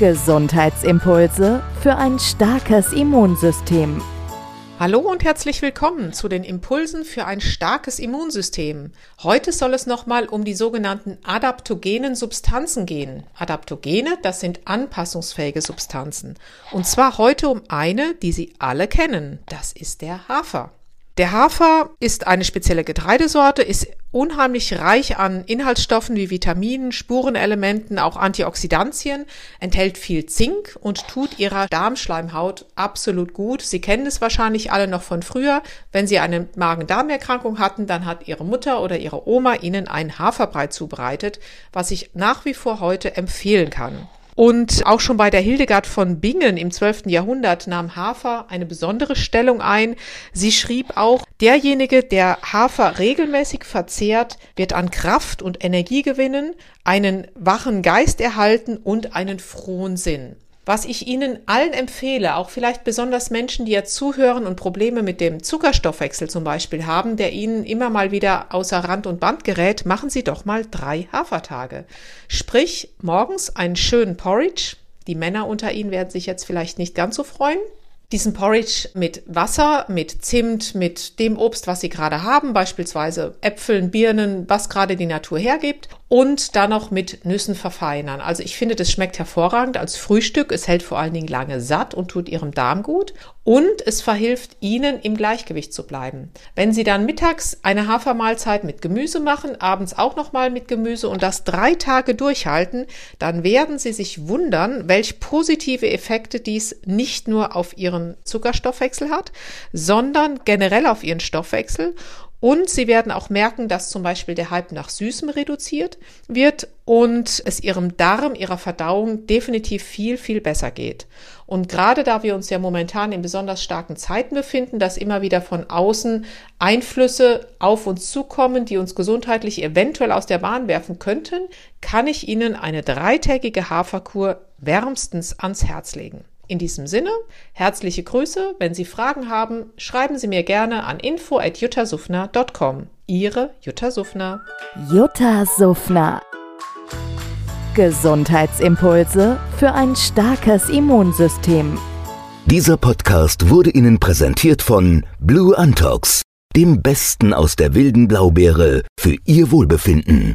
Gesundheitsimpulse für ein starkes Immunsystem. Hallo und herzlich willkommen zu den Impulsen für ein starkes Immunsystem. Heute soll es nochmal um die sogenannten adaptogenen Substanzen gehen. Adaptogene, das sind anpassungsfähige Substanzen. Und zwar heute um eine, die Sie alle kennen. Das ist der Hafer. Der Hafer ist eine spezielle Getreidesorte, ist unheimlich reich an Inhaltsstoffen wie Vitaminen, Spurenelementen, auch Antioxidantien, enthält viel Zink und tut ihrer Darmschleimhaut absolut gut. Sie kennen es wahrscheinlich alle noch von früher. Wenn Sie eine Magen-Darm-Erkrankung hatten, dann hat Ihre Mutter oder Ihre Oma Ihnen ein Haferbrei zubereitet, was ich nach wie vor heute empfehlen kann. Und auch schon bei der Hildegard von Bingen im 12. Jahrhundert nahm Hafer eine besondere Stellung ein. Sie schrieb auch, derjenige, der Hafer regelmäßig verzehrt, wird an Kraft und Energie gewinnen, einen wachen Geist erhalten und einen frohen Sinn. Was ich Ihnen allen empfehle, auch vielleicht besonders Menschen, die ja zuhören und Probleme mit dem Zuckerstoffwechsel zum Beispiel haben, der Ihnen immer mal wieder außer Rand und Band gerät, machen Sie doch mal drei Hafertage. Sprich, morgens einen schönen Porridge. Die Männer unter Ihnen werden sich jetzt vielleicht nicht ganz so freuen diesen Porridge mit Wasser, mit Zimt, mit dem Obst, was Sie gerade haben, beispielsweise Äpfeln, Birnen, was gerade die Natur hergibt und dann noch mit Nüssen verfeinern. Also ich finde, das schmeckt hervorragend als Frühstück. Es hält vor allen Dingen lange satt und tut Ihrem Darm gut und es verhilft Ihnen im Gleichgewicht zu bleiben. Wenn Sie dann mittags eine Hafermahlzeit mit Gemüse machen, abends auch nochmal mit Gemüse und das drei Tage durchhalten, dann werden Sie sich wundern, welch positive Effekte dies nicht nur auf Ihren Zuckerstoffwechsel hat, sondern generell auf Ihren Stoffwechsel und Sie werden auch merken, dass zum Beispiel der Hype nach Süßem reduziert wird und es Ihrem Darm, Ihrer Verdauung definitiv viel, viel besser geht. Und gerade da wir uns ja momentan in besonders starken Zeiten befinden, dass immer wieder von außen Einflüsse auf uns zukommen, die uns gesundheitlich eventuell aus der Bahn werfen könnten, kann ich Ihnen eine dreitägige Haferkur wärmstens ans Herz legen. In diesem Sinne, herzliche Grüße. Wenn Sie Fragen haben, schreiben Sie mir gerne an info.juttasufner.com. Ihre Jutta Suffner. Jutta Suffner. Gesundheitsimpulse für ein starkes Immunsystem. Dieser Podcast wurde Ihnen präsentiert von Blue Antox, dem Besten aus der wilden Blaubeere für Ihr Wohlbefinden.